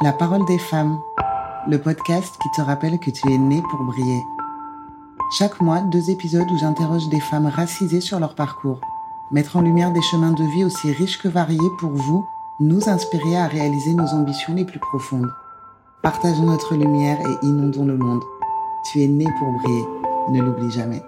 La parole des femmes, le podcast qui te rappelle que tu es né pour briller. Chaque mois, deux épisodes où j'interroge des femmes racisées sur leur parcours. Mettre en lumière des chemins de vie aussi riches que variés pour vous, nous inspirer à réaliser nos ambitions les plus profondes. Partageons notre lumière et inondons le monde. Tu es né pour briller, ne l'oublie jamais.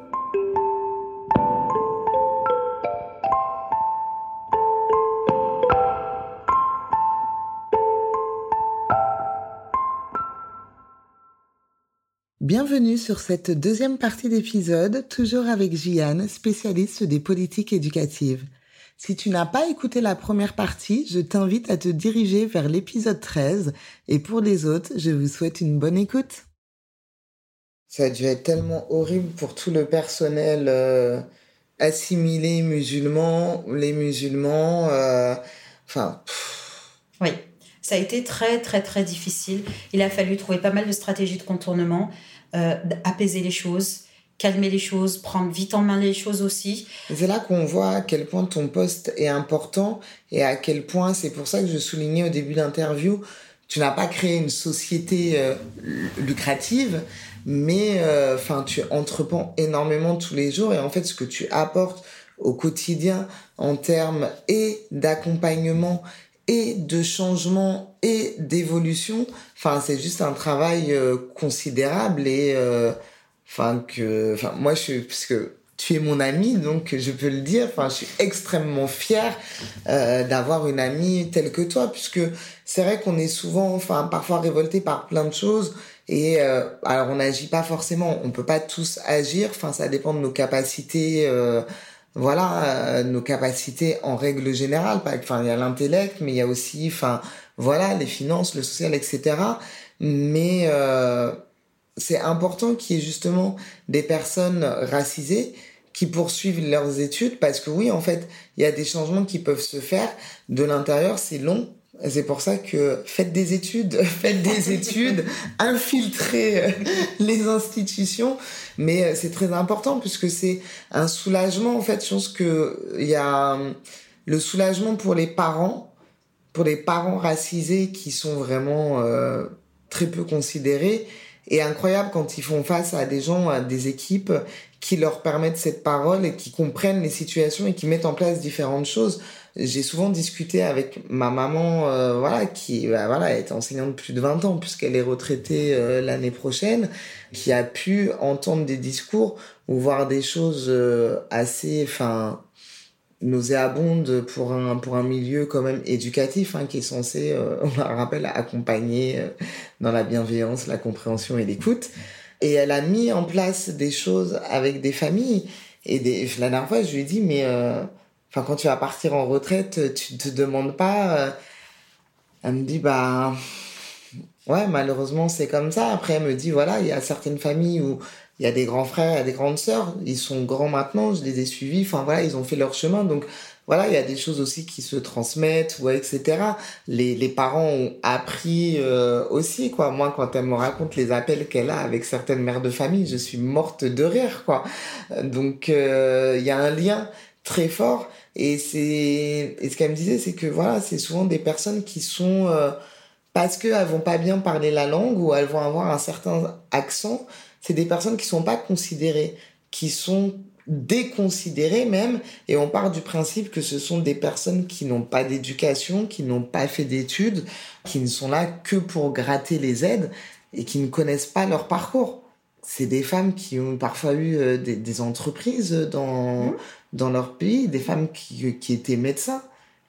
Bienvenue sur cette deuxième partie d'épisode, toujours avec Jiane, spécialiste des politiques éducatives. Si tu n'as pas écouté la première partie, je t'invite à te diriger vers l'épisode 13 et pour les autres, je vous souhaite une bonne écoute. Ça a dû être tellement horrible pour tout le personnel euh, assimilé musulman, les musulmans, euh, enfin... Oui, ça a été très très très difficile. Il a fallu trouver pas mal de stratégies de contournement. Euh, apaiser les choses, calmer les choses, prendre vite en main les choses aussi. C'est là qu'on voit à quel point ton poste est important et à quel point, c'est pour ça que je soulignais au début de l'interview, tu n'as pas créé une société euh, lucrative, mais euh, tu entreprends énormément tous les jours et en fait ce que tu apportes au quotidien en termes et d'accompagnement et de changement et d'évolution. Enfin, c'est juste un travail euh, considérable et euh, enfin que enfin moi je suis parce que tu es mon ami donc je peux le dire. Enfin, je suis extrêmement fier euh, d'avoir une amie telle que toi puisque c'est vrai qu'on est souvent enfin parfois révolté par plein de choses et alors on n'agit pas forcément, on peut pas tous agir. Enfin, ça dépend de nos capacités voilà euh, nos capacités en règle générale enfin il y a l'intellect mais il y a aussi enfin voilà les finances le social etc mais euh, c'est important qu'il y ait justement des personnes racisées qui poursuivent leurs études parce que oui en fait il y a des changements qui peuvent se faire. De l'intérieur c'est long c'est pour ça que faites des études, faites des études, infiltrez euh, les institutions, mais euh, c'est très important puisque c'est un soulagement en fait. Je pense que il y a euh, le soulagement pour les parents, pour les parents racisés qui sont vraiment très peu considérés et incroyable quand ils font face à des gens, à des équipes qui leur permettent cette parole et qui comprennent les situations et qui mettent en place différentes choses j'ai souvent discuté avec ma maman, euh, voilà, qui bah, voilà, est enseignante depuis plus de 20 ans, puisqu'elle est retraitée euh, l'année prochaine, qui a pu entendre des discours ou voir des choses euh, assez, enfin, nauséabondes pour un, pour un milieu quand même éducatif, hein, qui est censé, on le rappelle, accompagner dans la bienveillance, la compréhension et l'écoute. Et elle a mis en place des choses avec des familles. Et des, la dernière fois, je lui ai dit, mais Enfin, quand tu vas partir en retraite, tu te demandes pas. Euh, elle me dit, bah. Ouais, malheureusement, c'est comme ça. Après, elle me dit, voilà, il y a certaines familles où il y a des grands frères, il y a des grandes sœurs. Ils sont grands maintenant, je les ai suivis. Enfin, voilà, ils ont fait leur chemin. Donc, voilà, il y a des choses aussi qui se transmettent, ouais, etc. Les, les parents ont appris euh, aussi, quoi. Moi, quand elle me raconte les appels qu'elle a avec certaines mères de famille, je suis morte de rire, quoi. Donc, euh, il y a un lien très fort. Et c'est ce qu'elle me disait, c'est que voilà, c'est souvent des personnes qui sont euh, parce qu'elles vont pas bien parler la langue ou elles vont avoir un certain accent. C'est des personnes qui sont pas considérées, qui sont déconsidérées même. Et on part du principe que ce sont des personnes qui n'ont pas d'éducation, qui n'ont pas fait d'études, qui ne sont là que pour gratter les aides et qui ne connaissent pas leur parcours. C'est des femmes qui ont parfois eu euh, des, des entreprises dans, mmh dans leur pays, des femmes qui, qui étaient médecins,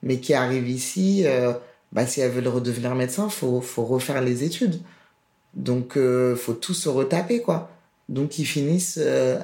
mais qui arrivent ici, euh, bah, si elles veulent redevenir médecin, faut, faut refaire les études. Donc, euh, faut tout se retaper, quoi. Donc, ils finissent euh,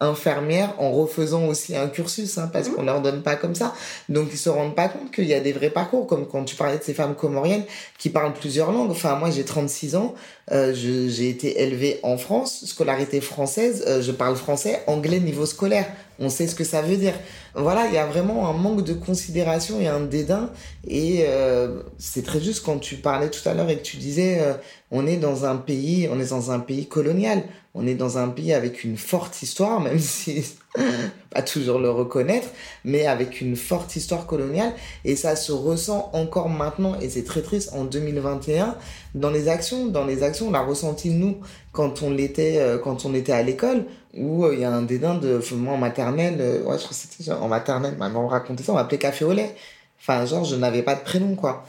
infirmières en refaisant aussi un cursus, hein, parce mmh. qu'on leur donne pas comme ça. Donc, ils se rendent pas compte qu'il y a des vrais parcours, comme quand tu parlais de ces femmes comoriennes qui parlent plusieurs langues. Enfin, moi, j'ai 36 ans, euh, j'ai été élevée en France, scolarité française, euh, je parle français, anglais niveau scolaire. On sait ce que ça veut dire. Voilà, il y a vraiment un manque de considération et un dédain. Et euh, c'est très juste quand tu parlais tout à l'heure et que tu disais, euh, on est dans un pays, on est dans un pays colonial. On est dans un pays avec une forte histoire, même si pas toujours le reconnaître, mais avec une forte histoire coloniale. Et ça se ressent encore maintenant, et c'est très triste, en 2021, dans les actions. Dans les actions, on l'a ressenti, nous, quand on l'était, euh, quand on était à l'école, où euh, il y a un dédain de, moi, en maternelle, euh, ouais, je crois que c'était en maternelle, ma maman racontait ça, on m'appelait café au lait. Enfin, genre, je n'avais pas de prénom, quoi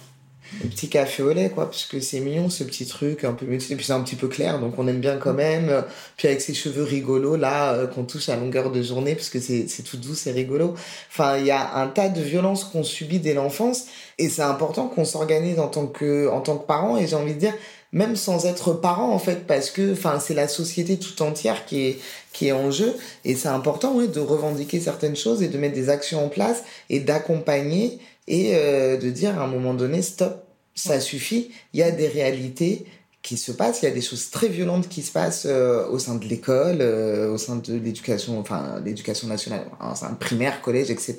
le petit café au lait, quoi, parce que c'est mignon ce petit truc un peu et puis c'est un petit peu clair, donc on aime bien quand même. Puis avec ses cheveux rigolos là, euh, qu'on touche à longueur de journée, parce que c'est tout doux, c'est rigolo. Enfin, il y a un tas de violences qu'on subit dès l'enfance, et c'est important qu'on s'organise en tant que en tant que parent, et j'ai envie de dire même sans être parent en fait, parce que enfin c'est la société tout entière qui est qui est en jeu, et c'est important oui de revendiquer certaines choses et de mettre des actions en place et d'accompagner et euh, de dire à un moment donné, stop, ça suffit, il y a des réalités qui se passent, il y a des choses très violentes qui se passent euh, au sein de l'école, euh, au sein de l'éducation, enfin l'éducation nationale, au sein primaire, collège, etc.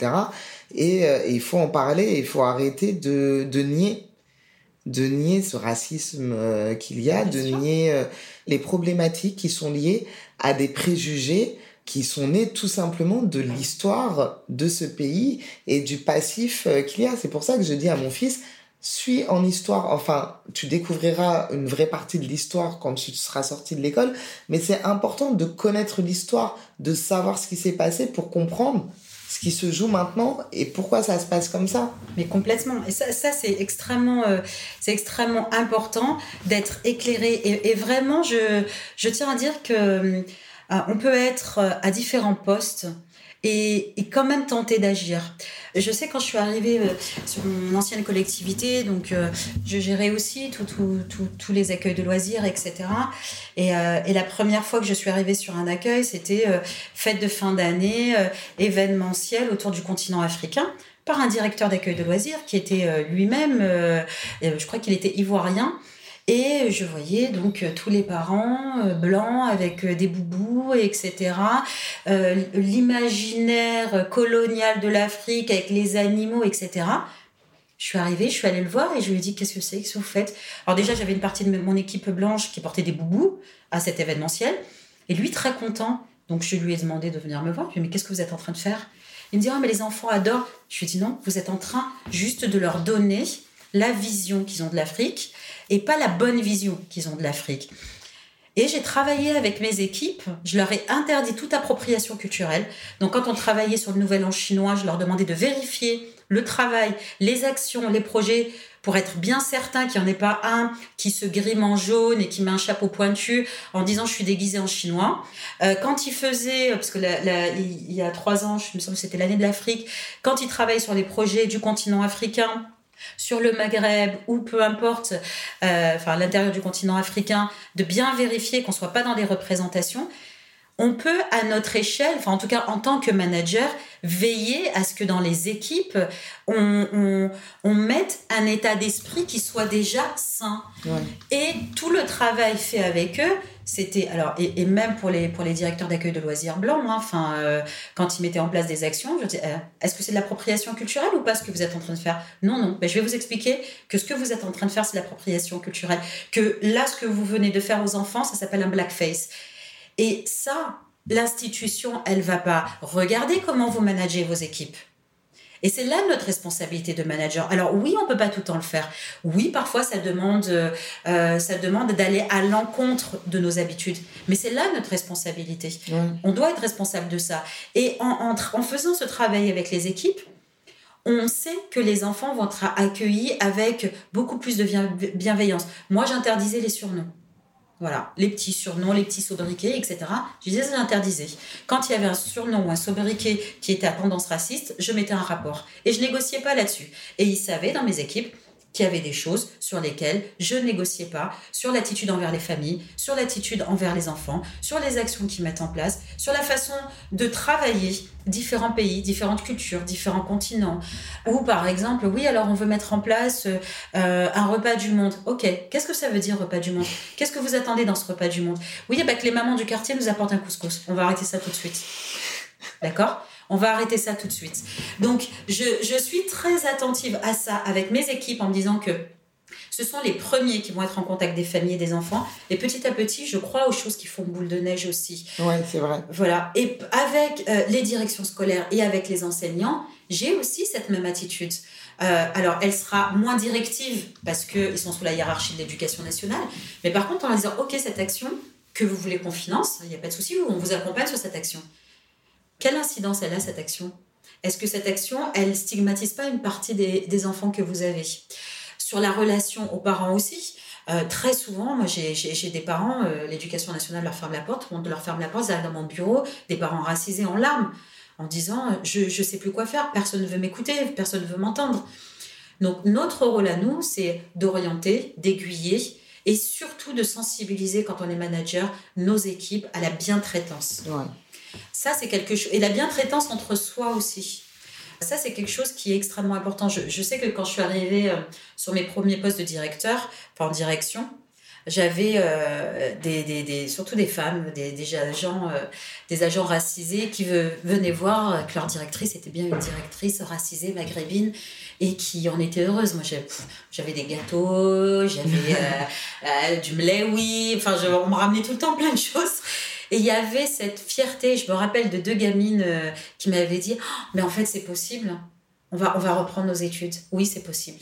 Et, il faut en parler, il faut arrêter de, de nier de nier ce racisme qu'il y a, de nier les problématiques qui sont liées à des préjugés qui sont nés tout simplement de l'histoire de ce pays et du passif euh, qu'il y a. C'est pour ça que je dis à mon fils, suis en histoire, enfin, tu découvriras une vraie partie de l'histoire quand tu seras sorti de l'école, mais c'est important de connaître l'histoire, de savoir ce qui s'est passé pour comprendre ce qui se joue maintenant et pourquoi ça se passe comme ça. Mais complètement. Et ça, c'est extrêmement, euh, extrêmement important d'être éclairé. Et, et, vraiment, je, je tiens à dire que euh, on peut être euh, à différents postes et, quand même tenter d'agir. Je sais quand je suis arrivée euh, sur mon ancienne collectivité, donc je gérais aussi tous les accueils de loisirs, etc. Et, et, la première fois que je suis arrivée sur un accueil, c'était fête de fin d'année, événementiel autour du continent africain par un directeur d'accueil de loisirs qui était lui-même, je crois qu'il était ivoirien, et je voyais donc euh, tous les parents euh, blancs avec euh, des boubous, etc. L'imaginaire colonial de l'Afrique avec les animaux, etc. Je suis arrivée, je suis allée le voir et je lui ai dit qu'est-ce que c'est, que vous faites? Alors déjà, j'avais une partie de mon équipe blanche qui portait des boubous à cet événementiel. Et lui, très content. Donc je lui ai demandé de venir me voir. Je lui ai dit mais qu'est-ce que vous êtes en train de faire? Il me dit, ah, mais les enfants adorent. Je lui ai dit, non, vous êtes en train juste de leur donner la vision qu'ils ont de l'Afrique et pas la bonne vision qu'ils ont de l'Afrique. Et j'ai travaillé avec mes équipes, je leur ai interdit toute appropriation culturelle. Donc quand on travaillait sur le Nouvel An chinois, je leur demandais de vérifier le travail, les actions, les projets pour être bien certain qu'il n'y en ait pas un qui se grime en jaune et qui met un chapeau pointu en disant je suis déguisé en chinois. Euh, quand il faisait, parce que il y a trois ans, je me semble que c'était l'année de l'Afrique, quand il travaille sur les projets du continent africain, sur le Maghreb ou peu importe, euh, enfin l'intérieur du continent africain, de bien vérifier qu'on soit pas dans des représentations. On peut, à notre échelle, enfin en tout cas en tant que manager, veiller à ce que dans les équipes, on, on, mette un état d'esprit qui soit déjà sain. Et tout le travail fait avec eux, c'était alors et, même pour les pour les directeurs d'accueil de loisirs blancs moi enfin euh, quand ils mettaient en place des actions je dis euh, est-ce que c'est de l'appropriation culturelle ou pas ce que vous êtes en train de faire? Non non. Mais je vais vous expliquer que ce que vous êtes en train de faire c'est l'appropriation culturelle. Que là ce que vous venez de faire aux enfants ça s'appelle un blackface et ça l'institution elle va pas regarder comment vous managez vos équipes et c'est là notre responsabilité de manager. Alors oui, on peut pas tout le temps le faire. Oui, parfois ça demande, euh, ça demande d'aller à l'encontre de nos habitudes. Mais c'est là notre responsabilité. On doit être responsable de ça. Et en, en faisant ce travail avec les équipes, on sait que les enfants vont être accueillis avec beaucoup plus de bienveillance. Moi, j'interdisais les surnoms. Voilà, les petits surnoms, les petits sobriquets, etc. Je disais, j'interdisais. Quand il y avait un surnom ou un sobriquet qui était à tendance raciste, je mettais un rapport. Et je négociais pas là-dessus. Et ils savaient, dans mes équipes, qu'il y avait des choses sur lesquelles je négociais pas, sur l'attitude envers les familles, sur l'attitude envers les enfants, sur les actions qu'ils mettent en place, sur la façon de travailler différents pays, différentes cultures, différents continents. Ou par exemple, oui, alors on veut mettre en place euh, un repas du monde. Ok, qu'est-ce que ça veut dire repas du monde? Qu'est-ce que vous attendez dans ce repas du monde? Oui, bah, que les mamans du quartier nous apportent un couscous. On va arrêter ça tout de suite. D'accord? On va arrêter ça tout de suite. Donc, je, suis très attentive à ça avec mes équipes en me disant que Ce sont les premiers qui vont être en contact des familles et des enfants. Et petit à petit, je crois aux choses qui font boule de neige aussi. Oui, c'est vrai. Voilà. Et avec euh, les directions scolaires et avec les enseignants, j'ai aussi cette même attitude. Euh, alors, elle sera moins directive parce qu'ils sont sous la hiérarchie de l'éducation nationale. Mais par contre, en leur disant, OK, cette action que vous voulez qu'on finance, il n'y a pas de souci, on vous accompagne sur cette action. Quelle incidence elle a, cette action? Est-ce que cette action, elle stigmatise pas une partie des, enfants que vous avez? Sur la relation aux parents aussi, euh, très souvent, moi j'ai des parents, euh, l'éducation nationale leur ferme la porte, on leur ferme la porte, ils dans mon bureau, des parents racisés en larmes en disant je ne sais plus quoi faire, personne ne veut m'écouter, personne ne veut m'entendre. Donc notre rôle à nous, c'est d'orienter, d'aiguiller et surtout de sensibiliser quand on est manager nos équipes à la bientraitance. Ça, c'est quelque chose. Et la bientraitance entre soi aussi. Ça, c'est quelque chose qui est extrêmement important. Je, je, sais que quand je suis arrivée euh, sur mes premiers postes de directeur, enfin en direction, j'avais euh, des, des, des, surtout des femmes, des, des agents, euh, des agents racisés qui venaient voir que leur directrice était bien une directrice racisée maghrébine et qui en était heureuse. Moi, j'avais des gâteaux, j'avais euh, du mlewi, enfin, je, on me ramenait tout le temps plein de choses. Et il y avait cette fierté. Je me rappelle de deux gamines qui m'avaient dit oh, Mais en fait, c'est possible. On va, on va reprendre nos études. Oui, c'est possible.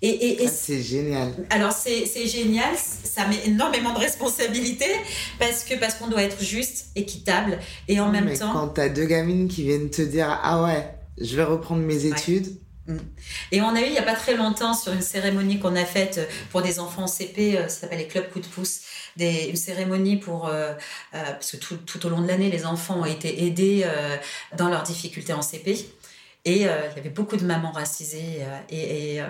Et, ah, c'est génial. Alors c'est génial, ça met énormément de responsabilités parce que parce qu'on doit être juste, équitable et en même mais temps. Quand t'as deux gamines qui viennent te dire ah ouais, je vais reprendre mes études. Mm. Et on a eu il y a pas très longtemps sur une cérémonie qu'on a faite pour des enfants en CP, euh, ça s'appelle les clubs coup de pouce, des, une cérémonie pour euh, euh, parce que tout, tout, au long de l'année les enfants ont été aidés dans leurs difficultés en CP. Et euh, il y avait beaucoup de mamans racisées. Euh, et, euh,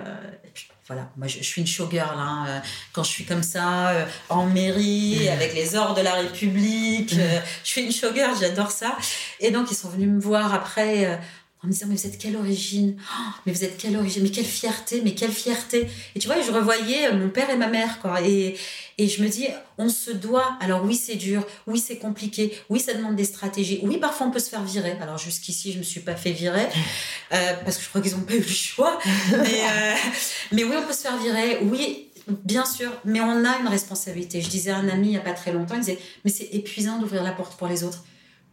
voilà, moi je, suis une showgirl. Hein, quand je suis comme ça, en mairie, avec les ordres de la République, je suis une showgirl, j'adore ça. Et donc ils sont venus me voir après en me disant mais vous êtes quelle origine? Oh, mais vous êtes quelle origine? Mais quelle fierté mais quelle fierté et tu vois je revoyais mon père et ma mère quoi et et je me dis, on se doit. Alors oui, c'est dur. Oui, c'est compliqué. Oui, ça demande des stratégies. Oui, parfois on peut se faire virer. Alors jusqu'ici, je me suis pas fait virer euh, parce que je crois qu'ils ont pas eu le choix. Mais, euh, mais oui, on peut se faire virer. Oui, bien sûr. Mais on a une responsabilité. Je disais à un ami il y a pas très longtemps, il disait, mais c'est épuisant d'ouvrir la porte pour les autres.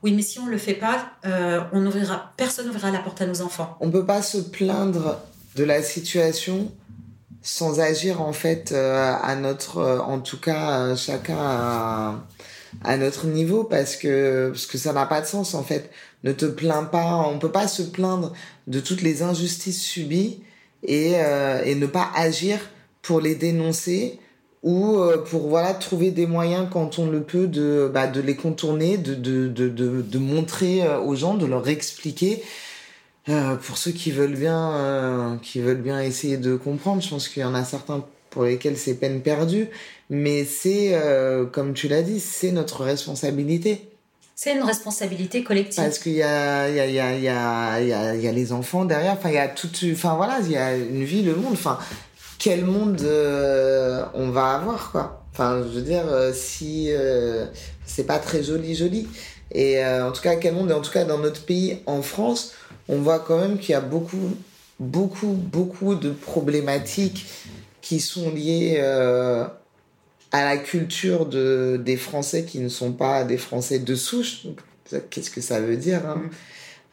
Oui, mais si on ne le fait pas, euh, on ouvrira, personne n'ouvrira la porte à nos enfants. On ne peut pas se plaindre de la situation sans agir en fait euh, à notre euh, en tout cas chacun à, notre niveau parce que parce que ça n'a pas de sens en fait ne te plains pas on peut pas se plaindre de toutes les injustices subies et et ne pas agir pour les dénoncer ou pour voilà trouver des moyens quand on le peut de bah, de les contourner de de, de de montrer aux gens de leur expliquer euh, pour ceux qui veulent bien, euh, qui veulent bien essayer de comprendre, je pense qu'il y en a certains pour lesquels c'est peine perdue, mais c'est, euh, comme tu l'as dit, c'est notre responsabilité. C'est une responsabilité collective. Parce qu'il y a, il y a, il y a, il y a, il y a, les enfants derrière. Enfin, il y a tout, enfin voilà, il y a une vie, le monde. Enfin, quel monde on va avoir, quoi. Enfin, je veux dire, si c'est pas très joli, joli. Et en tout cas, quel monde, en tout cas dans notre pays, en France, on voit quand même qu'il y a beaucoup, beaucoup, beaucoup de problématiques qui sont liées euh, à la culture de, des Français qui ne sont pas des Français de souche. Qu'est-ce que ça veut dire hein? mm.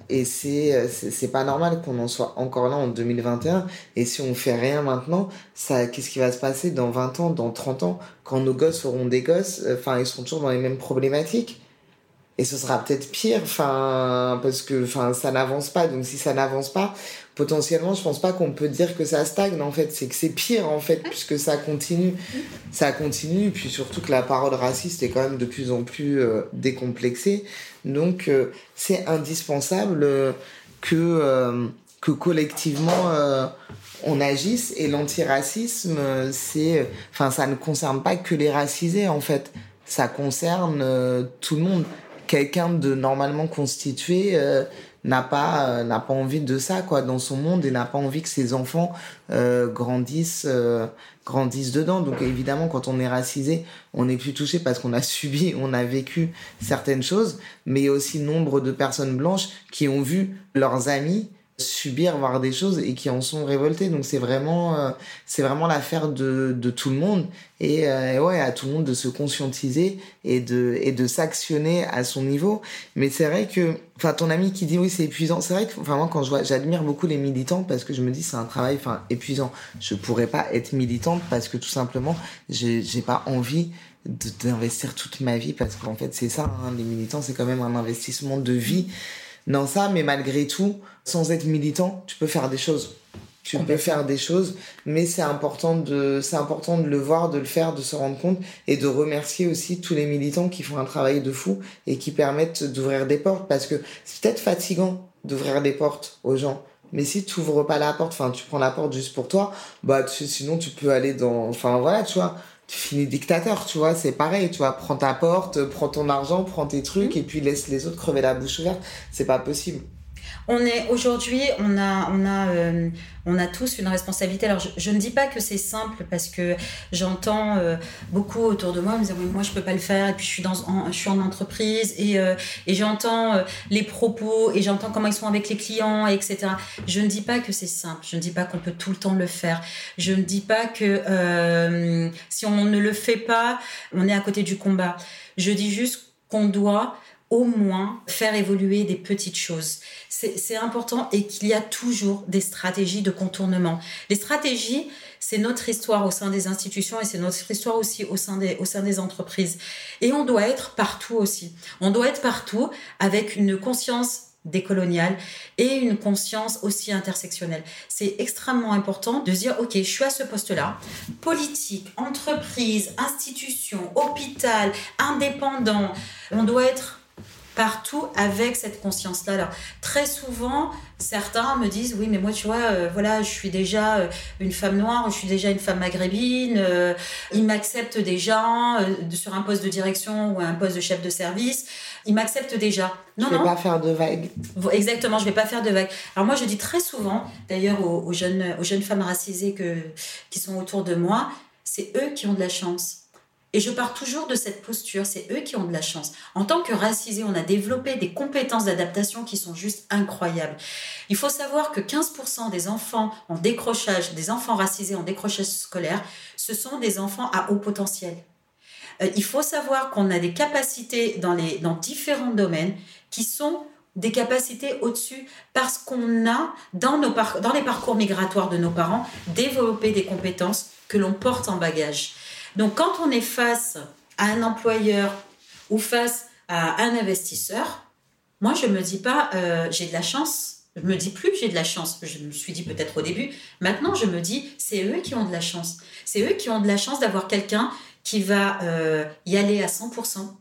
Et c'est, c'est pas normal qu'on en soit encore là en 2021. Et si on fait rien maintenant, ça, qu'est-ce qui va se passer dans 20 ans, dans 30 ans, quand nos gosses auront des gosses, enfin, ils seront toujours dans les mêmes problématiques? Et ce sera peut-être pire enfin parce que enfin ça n'avance pas. Donc si ça n'avance pas potentiellement je pense pas qu'on peut dire que ça stagne en fait. C'est que c'est pire en fait puisque ça continue. Ça continue puis surtout que la parole raciste est quand même de plus en plus euh, décomplexée. Donc euh, c'est indispensable euh, que que collectivement on agisse. Et l'antiracisme c'est enfin ça ne concerne pas que les racisés en fait. Ça concerne tout le monde quelqu'un de normalement constitué euh, n'a pas euh, n'a pas envie de ça quoi dans son monde et n'a pas envie que ses enfants euh, grandissent grandissent dedans. Donc évidemment quand on est racisé on est plus touché parce qu'on a subi on a vécu certaines choses mais aussi nombre de personnes blanches qui ont vu leurs amis subir, voir des choses et qui en sont révoltés. Donc c'est vraiment, euh, c'est vraiment l'affaire de, de tout le monde et, euh, ouais, à tout le monde de se conscientiser et de, et de s'actionner à son niveau. Mais c'est vrai que, enfin, ton ami qui dit oui, c'est épuisant. C'est vrai que, enfin, moi, quand je vois, j'admire beaucoup les militants parce que je me dis c'est un travail, enfin, épuisant. Je pourrais pas être militante parce que tout simplement, j'ai pas envie d'investir toute ma vie parce qu'en fait c'est ça hein, les militants c'est quand même un investissement de vie dans ça mais malgré tout sans être militant tu peux faire des choses. Tu peux faire des choses mais c'est important de c'est important de le voir de le faire de se rendre compte et de remercier aussi tous les militants qui font un travail de fou et qui permettent d'ouvrir des portes. Parce que c'est peut-être fatigant d'ouvrir des portes aux gens mais si tu ouvres pas la porte, enfin, tu prends la porte juste pour toi, bah, sinon, tu peux aller dans, enfin, voilà, tu vois tu finis dictateur, tu vois, c'est pareil, tu vois, prends ta porte, prends ton argent, prends tes trucs et puis laisse les autres crever la bouche ouverte, c'est pas possible. On est aujourd'hui, on a, on a, euh, on a tous une responsabilité. Alors, je, ne dis pas que c'est simple parce que j'entends euh, beaucoup autour de moi me dire oui, moi je peux pas le faire et puis je suis dans, en, je suis en entreprise et, euh, et j'entends les propos et j'entends comment ils sont avec les clients, etc. Je ne dis pas que c'est simple. Je ne dis pas qu'on peut tout le temps le faire. Je ne dis pas que si on ne le fait pas, on est à côté du combat. Je dis juste qu'on doit au moins faire évoluer des petites choses. C'est important et qu'il y a toujours des stratégies de contournement. Les stratégies, c'est notre histoire au sein des institutions et c'est notre histoire aussi au sein, des, au sein des entreprises. Et on doit être partout aussi. On doit être partout avec une conscience décoloniale et une conscience aussi intersectionnelle. C'est extrêmement important de dire, OK, je suis à ce poste-là, politique, entreprise, institution, hôpital, indépendant, on doit être partout avec cette conscience-là. Alors, très souvent, certains me disent, oui, mais moi, tu vois, euh, voilà, je suis déjà euh, une femme noire, je suis déjà une femme maghrébine, euh, ils m'acceptent déjà sur un poste de direction ou un poste de chef de service, ils m'acceptent déjà. Non, je vais pas faire de vagues. Exactement, je vais pas faire de vagues. Alors moi, je dis très souvent, d'ailleurs, aux, jeunes, aux jeunes femmes racisées que, qui sont autour de moi, c'est eux qui ont de la chance et je pars toujours de cette posture, c'est eux qui ont de la chance. En tant que racisés, on a développé des compétences d'adaptation qui sont juste incroyables. Il faut savoir que 15% des enfants en décrochage, des enfants racisés en décrochage scolaire, ce sont des enfants à haut potentiel. Euh, il faut savoir qu'on a des capacités dans, les, dans différents domaines qui sont des capacités au-dessus parce qu'on a, dans, nos dans les parcours migratoires de nos parents, développé des compétences que l'on porte en bagage. Donc quand on est face à un employeur ou face à un investisseur, moi je me dis pas euh, j'ai de la chance. Je me dis plus j'ai de la chance. Je me suis dit peut-être au début. Maintenant je me dis c'est eux qui ont de la chance. C'est eux qui ont de la chance d'avoir quelqu'un qui va euh, y aller à 100%,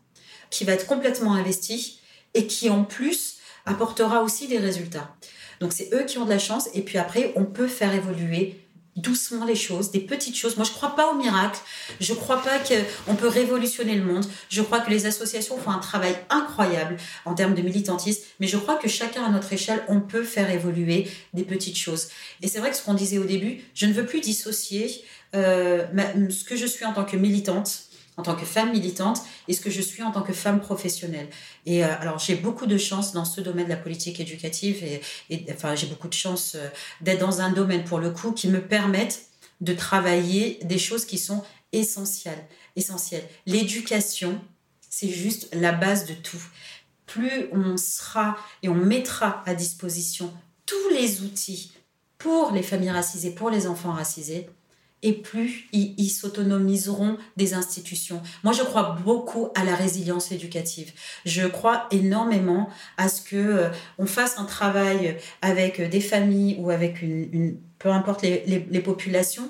qui va être complètement investi et qui en plus apportera aussi des résultats. Donc c'est eux qui ont de la chance et puis après on peut faire évoluer doucement les choses, des petites choses. Moi, je crois pas au miracle. Je crois pas qu'on peut révolutionner le monde. Je crois que les associations font un travail incroyable en termes de militantisme, mais je crois que chacun à notre échelle, on peut faire évoluer des petites choses. Et c'est vrai que ce qu'on disait au début, je ne veux plus dissocier euh, ce que je suis en tant que militante en tant que femme militante et ce que je suis en tant que femme professionnelle. Et euh, alors j'ai beaucoup de chance dans ce domaine de la politique éducative et, enfin j'ai beaucoup de chance euh, d'être dans un domaine pour le coup qui me permettent de travailler des choses qui sont essentielles. essentielles. L'éducation, c'est juste la base de tout. Plus on sera et on mettra à disposition tous les outils pour les familles racisées, pour les enfants racisés, et plus ils, s'autonomiseront des institutions. Moi, je crois beaucoup à la résilience éducative. Je crois énormément à ce que euh, on fasse un travail avec des familles ou avec une, peu importe les, populations.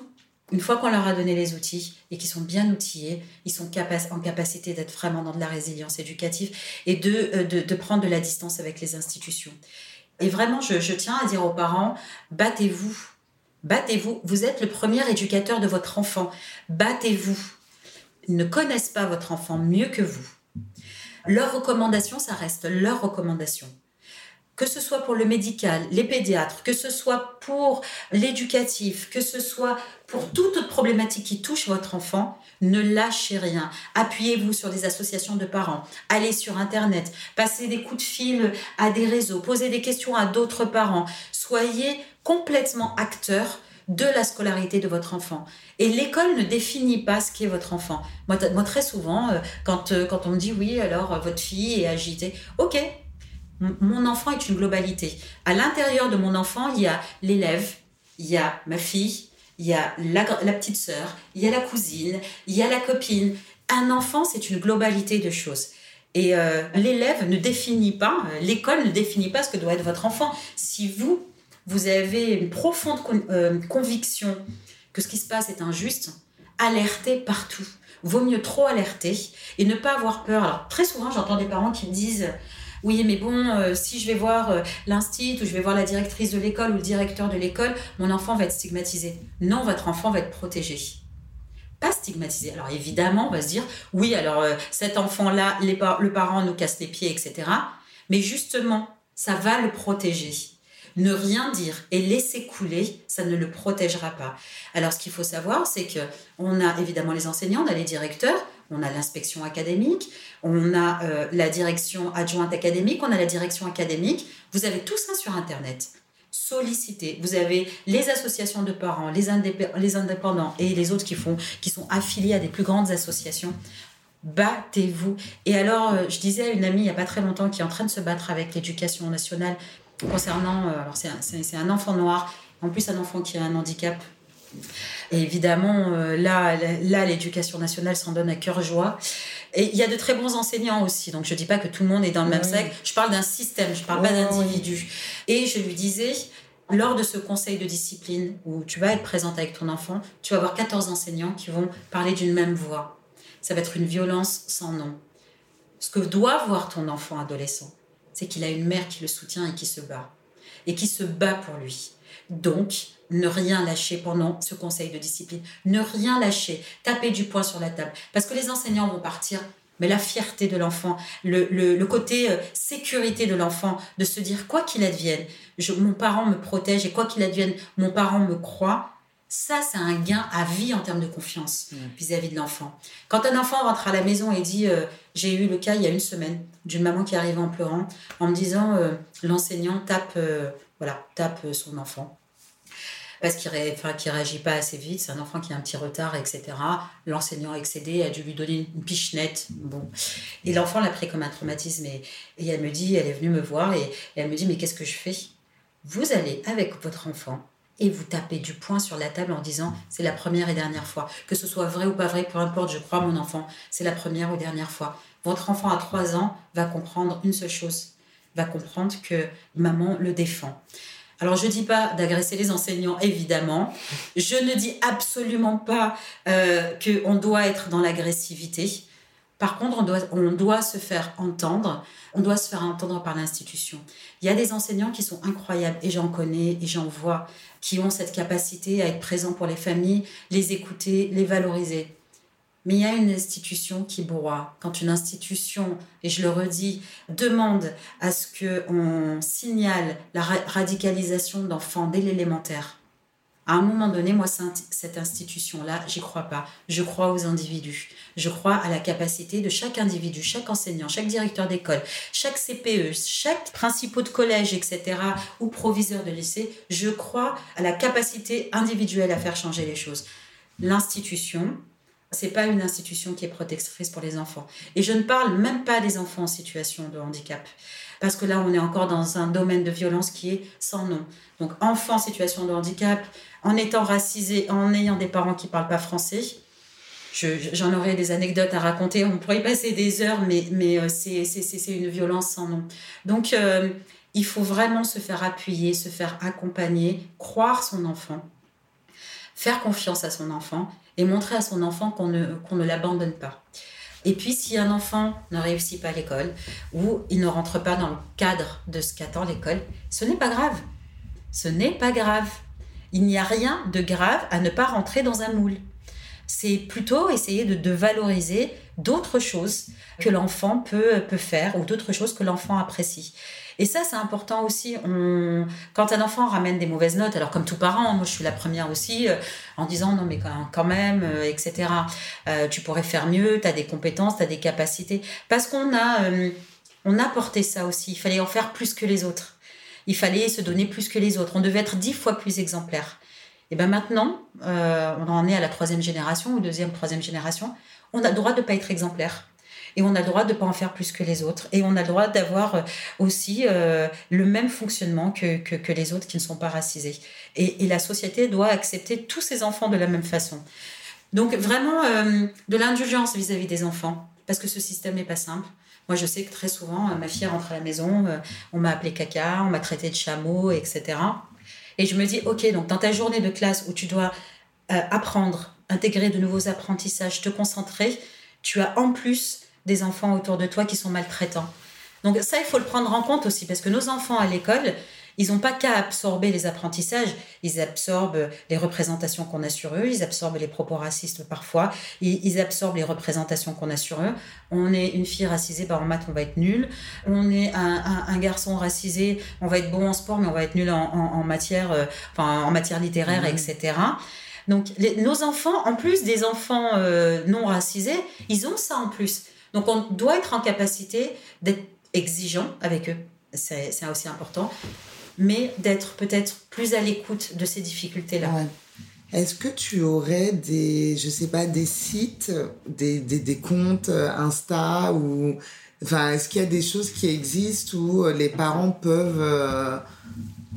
Une fois qu'on leur a donné les outils et qu'ils sont bien outillés, ils sont en capacité d'être vraiment dans de la résilience éducative et de, euh, de, de prendre de la distance avec les institutions. Et vraiment, je tiens à dire aux parents, battez-vous Battez-vous. Vous êtes le premier éducateur de votre enfant. Battez-vous. Ils ne connaissent pas votre enfant mieux que vous. Leurs recommandations, ça reste leurs recommandations. que ce soit pour le médical, les pédiatres, que ce soit pour l'éducatif, que ce soit pour toute autre problématique qui touche votre enfant, ne lâchez rien. Appuyez-vous sur des associations de parents. Allez sur Internet. Passez des coups de fil à des réseaux. Posez des questions à d'autres parents. Soyez complètement acteur de la scolarité de votre enfant. Et l'école ne définit pas ce qu'est votre enfant. Moi, très souvent, euh, quand, euh, quand on me dit oui, alors euh, votre fille est agitée, ok, mon enfant est une globalité. À l'intérieur de mon enfant, il y a l'élève, il y a ma fille, il y a la, petite sœur, il y a la cousine, il y a la copine. Un enfant, c'est une globalité de choses. Et l'élève ne définit pas, l'école ne définit pas ce que doit être votre enfant. Si vous, vous avez une profonde euh, conviction que ce qui se passe est injuste, alertez partout. Vaut mieux trop alerter et ne pas avoir peur. Alors, très souvent, j'entends des parents qui me disent oui, mais bon, euh, si je vais voir euh, l'instit ou je vais voir la directrice de l'école ou le directeur de l'école, mon enfant va être stigmatisé. Non, votre enfant va être protégé. Pas stigmatisé. Alors évidemment, on va se dire, oui, alors cet enfant-là, le parent nous casse les pieds, etc. Mais justement, ça va le protéger. Ne rien dire et laisser couler, ça ne le protégera pas. Alors ce qu'il faut savoir, c'est que on a évidemment les enseignants, on a les directeurs, on a l'inspection académique, on a euh, la direction adjointe académique, on a la direction académique. Vous avez tout ça sur Internet. Sollicitez. Vous avez les associations de parents, les, indépendants et les autres qui, font, qui sont affiliés à des plus grandes associations battez-vous. Et alors, euh, je disais à une amie il n'y a pas très longtemps qui est en train de se battre avec l'éducation nationale concernant, euh, alors c'est un, enfant noir, en plus un enfant qui a un handicap. Et évidemment, euh, là, là l'éducation nationale s'en donne à cœur joie. Et il y a de très bons enseignants aussi. Donc je ne dis pas que tout le monde est dans le même sac. Je parle d'un système, je ne parle pas d'individu. Et je lui disais, lors de ce conseil de discipline où tu vas être présente avec ton enfant, tu vas avoir 14 enseignants qui vont parler d'une même voix. Ça va être une violence sans nom. Ce que doit voir ton enfant adolescent, c'est qu'il a une mère qui le soutient et qui se bat. Et qui se bat pour lui. Donc, ne rien lâcher pendant ce conseil de discipline. Ne rien lâcher. Taper du poing sur la table. Parce que les enseignants vont partir. Mais la fierté de l'enfant, le, côté euh, sécurité de l'enfant, de se dire quoi qu'il advienne, mon parent me protège et quoi qu'il advienne, mon parent me croit, ça, c'est un gain à vie en termes de confiance vis-à-vis de l'enfant. Quand un enfant rentre à la maison et dit euh, J'ai eu le cas il y a une semaine d'une maman qui arrive en pleurant en me disant euh, L'enseignant tape, euh, voilà, tape son enfant parce qu'il ne réagit pas assez vite, c'est un enfant qui a un petit retard, etc. L'enseignant excédé a dû lui donner une pichenette. Bon. Et l'enfant l'a pris comme un traumatisme. Et, et, elle me dit, elle est venue me voir et, et elle me dit, mais qu'est-ce que je fais? Vous allez avec votre enfant et vous tapez du poing sur la table en disant c'est la première et dernière fois. Que ce soit vrai ou pas vrai, peu importe, je crois mon enfant, c'est la première ou dernière fois. Votre enfant à 3 ans va comprendre une seule chose, va comprendre que maman le défend. Alors je ne dis pas d'agresser les enseignants, évidemment. Je ne dis absolument pas euh, qu'on doit être dans l'agressivité. Par contre, on doit, se faire entendre, on doit se faire entendre par l'institution. Il y a des enseignants qui sont incroyables, et j'en connais, et j'en vois, qui ont cette capacité à être présents pour les familles, les écouter, les valoriser. Mais il y a une institution qui broie. Quand une institution, et je le redis, demande à ce qu'on signale la radicalisation d'enfants dès l'élémentaire, à un moment donné, moi, cette institution-là, j'y crois pas. Je crois aux individus. Je crois à la capacité de chaque individu, chaque enseignant, chaque directeur d'école, chaque CPE, chaque principal de collège, etc., ou proviseur de lycée. Je crois à la capacité individuelle à faire changer les choses. L'institution, c'est pas une institution qui est protectrice pour les enfants. Et je ne parle même pas des enfants en situation de handicap parce que là, on est encore dans un domaine de violence qui est sans nom. Donc, enfants en situation de handicap, en étant racisés, en ayant des parents qui parlent pas français, j'en aurais des anecdotes à raconter, on pourrait y passer des heures, mais, mais euh, c'est une violence sans nom. Donc, euh, il faut vraiment se faire appuyer, se faire accompagner, croire son enfant, faire confiance à son enfant et montrer à son enfant qu'on ne, ne l'abandonne pas. Et puis, si un enfant ne réussit pas à l'école ou il ne rentre pas dans le cadre de ce qu'attend l'école, ce n'est pas grave. Ce n'est pas grave. Il n'y a rien de grave à ne pas rentrer dans un moule. C'est plutôt essayer de, valoriser d'autres choses que l'enfant peut, peut faire ou d'autres choses que l'enfant apprécie. Et ça, c'est important aussi. On... Quand un enfant ramène des mauvaises notes, alors comme tout parent, moi je suis la première aussi, euh, en disant non mais quand, même, euh, etc. Euh, tu pourrais faire mieux, tu as des compétences, tu as des capacités. Parce qu'on a, on a porté ça aussi. Il fallait en faire plus que les autres. Il fallait se donner plus que les autres. On devait être dix fois plus exemplaire. Et bien maintenant, on en est à la troisième génération ou deuxième, troisième génération, on a le droit de ne pas être exemplaire et on a le droit de ne pas en faire plus que les autres. Et on a le droit d'avoir euh, aussi euh, le même fonctionnement que, que, les autres qui ne sont pas racisés. Et, la société doit accepter tous ces enfants de la même façon. Donc vraiment euh, de l'indulgence vis-à-vis des enfants, parce que ce système n'est pas simple. Moi, je sais que très souvent, ma fille rentre à la maison, on m'a appelé caca, on m'a traité de chameau, etc. Et je me dis, ok, donc dans ta journée de classe où tu dois apprendre, intégrer de nouveaux apprentissages, te concentrer, tu as en plus des enfants autour de toi qui sont maltraitants. Donc ça, il faut le prendre en compte aussi, parce que nos enfants à l'école, ils n'ont pas qu'à absorber les apprentissages, ils absorbent les représentations qu'on a sur eux, ils absorbent les propos racistes parfois, ils, absorbent les représentations qu'on a sur eux. On est une fille racisée, bah en maths, on va être nul. On est un, garçon racisé, on va être bon en sport, mais on va être nul en, matière, euh, enfin, en matière littéraire, mmh. etc. Donc nos enfants, en plus des enfants euh, non racisés, ils ont ça en plus. Donc on doit être en capacité d'être exigeant avec eux, c'est aussi important, mais d'être peut-être plus à l'écoute de ces difficultés-là. Est-ce que tu aurais des, je sais pas, des sites, des, des, comptes euh, Insta ou, enfin, est-ce qu'il y a des choses qui existent où les parents peuvent euh,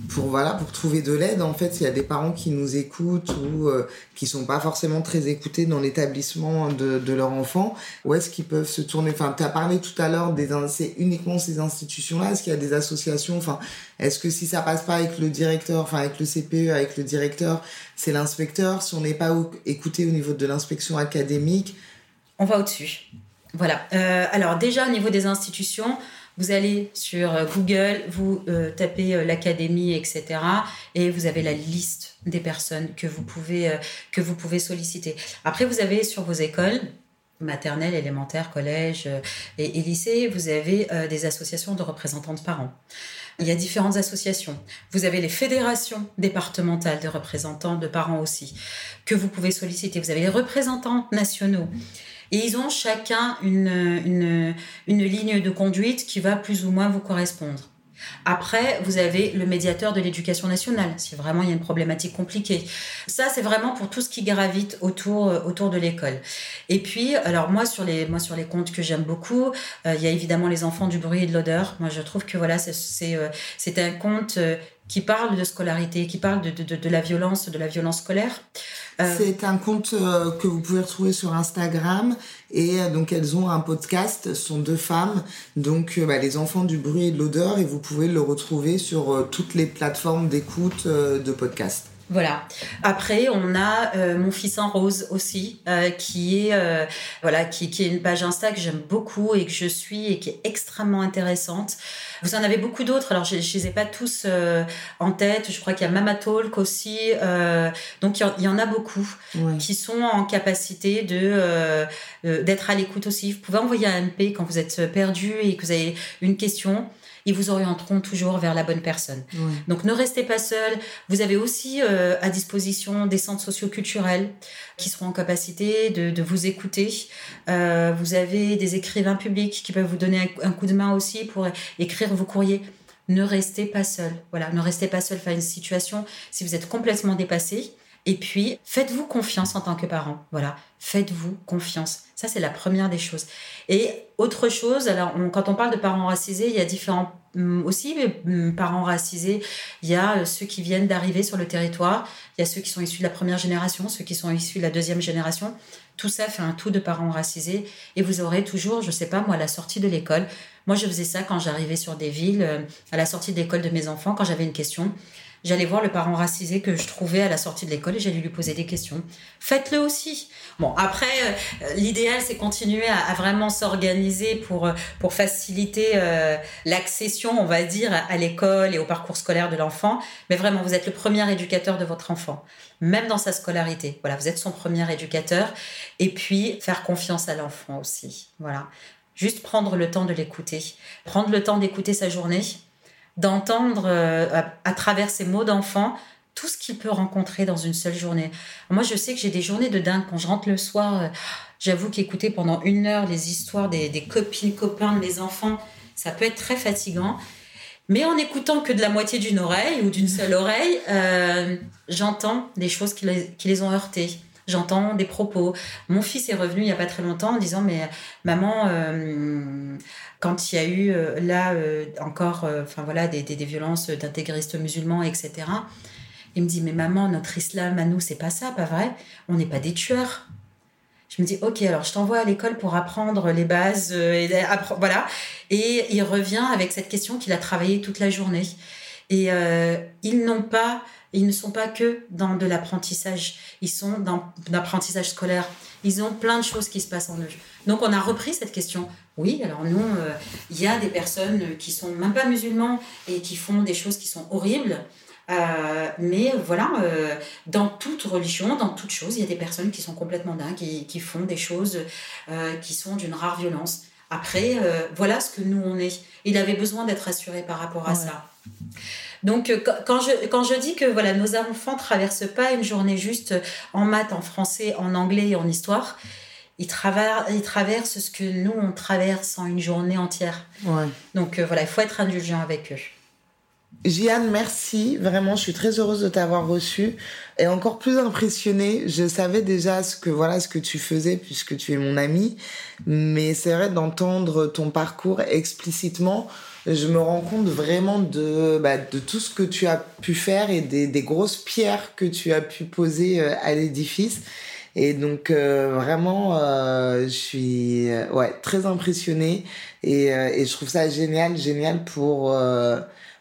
pour voilà pour trouver de l'aide en fait il y a des parents qui nous écoutent ou euh, qui sont pas forcément très écoutés dans l'établissement de, de leur enfant où est-ce qu'ils peuvent se tourner? Enfin tu as parlé tout à l'heure des c'est uniquement ces institutions là est-ce qu'il y a des associations? Enfin est-ce que si ça passe pas avec le directeur enfin avec le CPE avec le directeur c'est l'inspecteur? Si on n'est pas écouté au niveau de l'inspection académique? On va au-dessus. Voilà. Euh, alors déjà au niveau des institutions vous allez sur euh, Google, vous euh, tapez euh, l'académie, etc. Et vous avez la liste des personnes que vous pouvez, que vous pouvez solliciter. Après, vous avez sur vos écoles, maternelle, élémentaire, collège et, et lycée, vous avez des associations de représentants de parents. Il y a différentes associations. Vous avez les fédérations départementales de représentants de parents aussi, que vous pouvez solliciter. Vous avez les représentants nationaux. Et ils ont chacun une, une, ligne de conduite qui va plus ou moins vous correspondre. Après, vous avez le médiateur de l'éducation nationale, si vraiment il y a une problématique compliquée. Ça, c'est vraiment pour tout ce qui gravite autour, euh, autour de l'école. Et puis, alors moi sur les, moi, sur les comptes que j'aime beaucoup, euh, il y a évidemment les enfants du bruit et de l'odeur. Moi, je trouve que voilà, c'est, c'est, euh, un compte qui parle de scolarité, qui parle de, la violence, de la violence scolaire. Euh, c'est un compte euh, que vous pouvez retrouver sur Instagram et euh, donc elles ont un podcast, ce sont deux femmes, donc bah, les enfants du bruit et de l'odeur et vous pouvez le retrouver sur toutes les plateformes d'écoute de podcast. Voilà. Après, on a euh, mon fils en rose aussi, euh, qui est euh, voilà, qui, qui, est une page Insta que j'aime beaucoup et que je suis et qui est extrêmement intéressante. Vous en avez beaucoup d'autres. Alors, je, je les ai pas tous en tête. Je crois qu'il y a Mama Talk aussi. donc, il y, en a beaucoup qui sont en capacité de d'être à l'écoute aussi. Vous pouvez envoyer un MP quand vous êtes perdu et que vous avez une question ils vous orienteront toujours vers la bonne personne. Donc ne restez pas seul. Vous avez aussi euh, à disposition des centres socioculturels qui seront en capacité de, de vous écouter. Euh, vous avez des écrivains publics qui peuvent vous donner un, coup de main aussi pour écrire vos courriers. Ne restez pas seul. Voilà, ne restez pas seul face à une situation si vous êtes complètement dépassé. Et puis, faites-vous confiance en tant que parent. Voilà, faites-vous confiance. Ça, c'est la première des choses. Et autre chose, alors quand on parle de parents racisés, il y a différents hum, aussi hum, parents racisés. Il y a euh, ceux qui viennent d'arriver sur le territoire, il y a ceux qui sont issus de la première génération, ceux qui sont issus de la deuxième génération. Tout ça fait un tout de parents racisés. Et vous aurez toujours, je sais pas moi, à la sortie de l'école, Moi, je faisais ça quand j'arrivais sur des villes, euh, à la sortie de l'école de mes enfants, quand j'avais une question. J'allais voir le parent racisé que je trouvais à la sortie de l'école et j'allais lui poser des questions. Faites-le aussi. Bon, après, euh, l'idéal, c'est continuer à, vraiment s'organiser pour, euh, pour faciliter l'accession, on va dire, à l'école et au parcours scolaire de l'enfant. Mais vraiment, vous êtes le premier éducateur de votre enfant, même dans sa scolarité. Voilà, vous êtes son premier éducateur. Et puis, faire confiance à l'enfant aussi. Voilà. Juste prendre le temps de l'écouter, prendre le temps d'écouter sa journée, d'entendre euh, à, travers ses mots d'enfant tout ce qu'il peut rencontrer dans une seule journée. Moi, je sais que j'ai des journées de dingue. Quand je rentre le soir, euh, j'avoue qu'écouter pendant une heure les histoires des, copines, copains de mes enfants, ça peut être très fatigant. Mais en écoutant que de la moitié d'une oreille ou d'une seule oreille, euh, j'entends des choses qui les ont heurtés j'entends des propos. Mon fils est revenu il n'y a pas très longtemps en disant mais maman euh, quand il y a eu euh, là euh, encore enfin voilà des, des, violences d'intégristes musulmans etc. Il me dit mais maman notre islam à nous c'est pas ça pas vrai? On n'est pas des tueurs. Je me dis ok alors je t'envoie à l'école pour apprendre les bases et voilà et il revient avec cette question qu'il a travaillé toute la journée et ils n'ont pas ils ne sont pas que dans de l'apprentissage, ils sont dans l'apprentissage scolaire. Ils ont plein de choses qui se passent en eux. Donc on a repris cette question. Oui, alors nous, euh, il y a des personnes qui sont même pas musulmans et qui font des choses qui sont horribles. Euh, mais voilà, euh, dans toute religion, dans toute chose, il y a des personnes qui sont complètement dingues, qui, qui font des choses qui sont d'une rare violence. Après, voilà ce que nous on est. Il avait besoin d'être assuré par rapport à ça. Donc euh, quand je, quand je dis que voilà, nos enfants traversent pas une journée juste en maths, en français, en anglais et en histoire, ils, traversent, ils traversent ce que nous, on traverse en une journée entière. Donc euh, voilà, il faut être indulgent avec eux. Jeanne, merci. Vraiment, je suis très heureuse de t'avoir reçue et encore plus impressionnée. Je savais déjà ce que voilà ce que tu faisais puisque tu es mon amie, mais c'est vrai d'entendre ton parcours explicitement je me rends compte vraiment de, bah, de tout ce que tu as pu faire et des, des grosses pierres que tu as pu poser euh, à l'édifice. Et donc euh, vraiment, euh, je suis ouais très impressionnée et, et je trouve ça génial, génial pour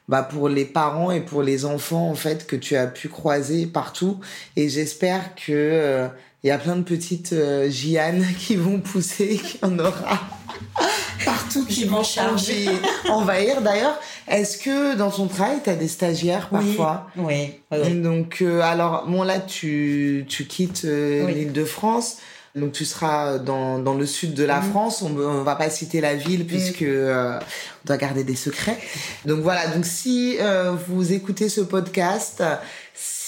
bah pour les parents et pour les enfants en fait que tu as pu croiser partout. Et j'espère que il y a plein de petites Giannes qui vont pousser, qu'il y en aura partout qui vont charger, envahir. D'ailleurs, est-ce que dans ton travail, tu as des stagiaires parfois Oui. Donc, euh, alors, bon, là, tu, tu quittes euh, l'île de France. Donc tu seras dans, dans le sud de la mhm. France. On ne va pas citer la ville puisque euh, on doit garder des secrets. Donc voilà. Donc si vous écoutez ce podcast,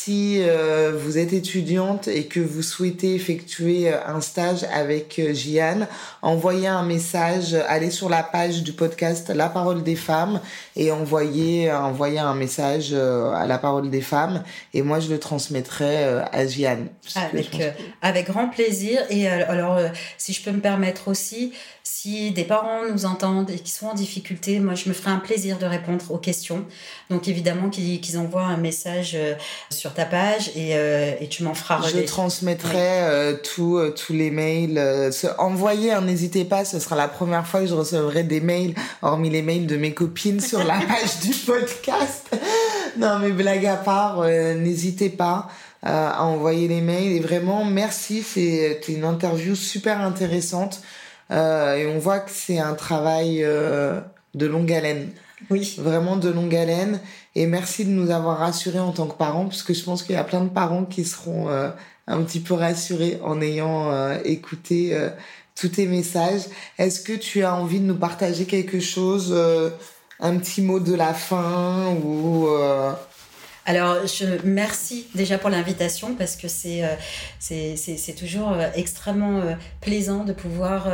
si euh, vous êtes étudiante et que vous souhaitez effectuer euh, un stage avec euh, Jiane, envoyez un message, allez sur la page du podcast La Parole des Femmes et envoyez, envoyez un message à La Parole des Femmes et moi je le transmettrai à Jiane. Avec, avec grand plaisir et alors si je peux me permettre aussi, si des parents nous entendent et qui sont en difficulté, moi, je me ferai un plaisir de répondre aux questions. Donc, évidemment, qu'ils envoient un message euh, sur ta page et, euh, et tu m'en feras Je transmettrai euh, tous les mails. envoyez, hein, n'hésitez pas, ce sera la première fois que je recevrai des mails, hormis les mails de mes copines sur la page du podcast. non, mais blague à part, n'hésitez pas à envoyer les mails. Et vraiment, merci, c'est une interview super intéressante. Euh, et on voit que c'est un travail euh, de longue haleine. Oui. Vraiment de longue haleine. Et merci de nous avoir rassurés en tant que parents, parce que je pense qu'il y a plein de parents qui seront euh, un petit peu rassurés en ayant écouté tous tes messages. Est-ce que tu as envie de nous partager quelque chose, un petit mot de la fin ou alors, je merci déjà pour l'invitation parce que c'est euh, c'est toujours euh, extrêmement euh, plaisant de pouvoir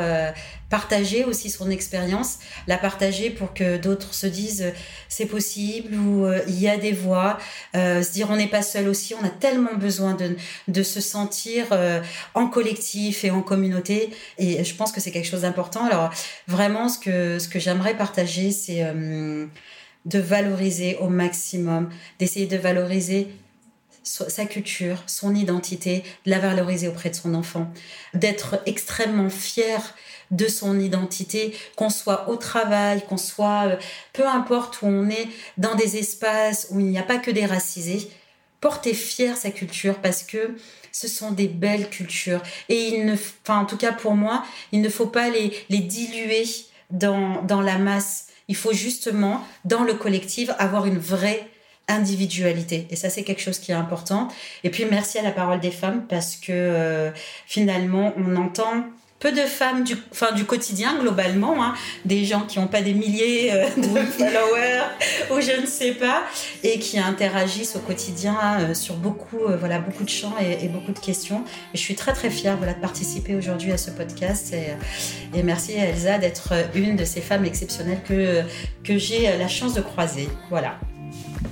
partager aussi son expérience, la partager pour que d'autres se disent c'est possible ou il y a des voix, se dire on n'est pas seul aussi, on a tellement besoin de, de se sentir en collectif et en communauté et je pense que c'est quelque chose d'important. Alors vraiment ce que, ce que j'aimerais partager c'est de valoriser au maximum, d'essayer de valoriser sa culture, son identité, de la valoriser auprès de son enfant, d'être extrêmement fier de son identité, qu'on soit au travail, qu'on soit euh, peu importe où on est, dans des espaces où il n'y a pas que des racisés, porter fier sa culture parce que ce sont des belles cultures et il ne, enfin en tout cas pour moi, il ne faut pas les, les diluer dans, dans la masse. Il faut justement, dans le collectif, avoir une vraie individualité. Et ça, c'est quelque chose qui est important. Et puis, merci à la parole des femmes parce que euh, finalement, on entend peu de femmes du, enfin, du quotidien globalement, hein, des gens qui n'ont pas des milliers euh, de followers ou je ne sais pas, et qui interagissent au quotidien euh, sur beaucoup, voilà, beaucoup de champs et, beaucoup de questions. Et je suis très très fière voilà, de participer aujourd'hui à ce podcast et, et merci à Elsa d'être une de ces femmes exceptionnelles que, que j'ai la chance de croiser. Voilà.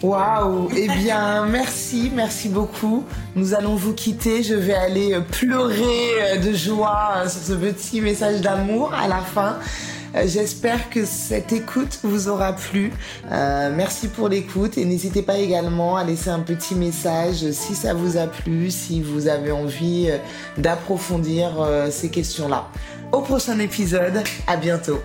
Waouh Eh bien, merci, merci beaucoup. Nous allons vous quitter. Je vais aller euh, pleurer euh, de joie euh, sur ce petit message d'amour à la fin. J'espère que cette écoute vous aura plu. merci pour l'écoute et n'hésitez pas également à laisser un petit message si ça vous a plu, si vous avez envie d'approfondir ces questions-là. Au prochain épisode, à bientôt.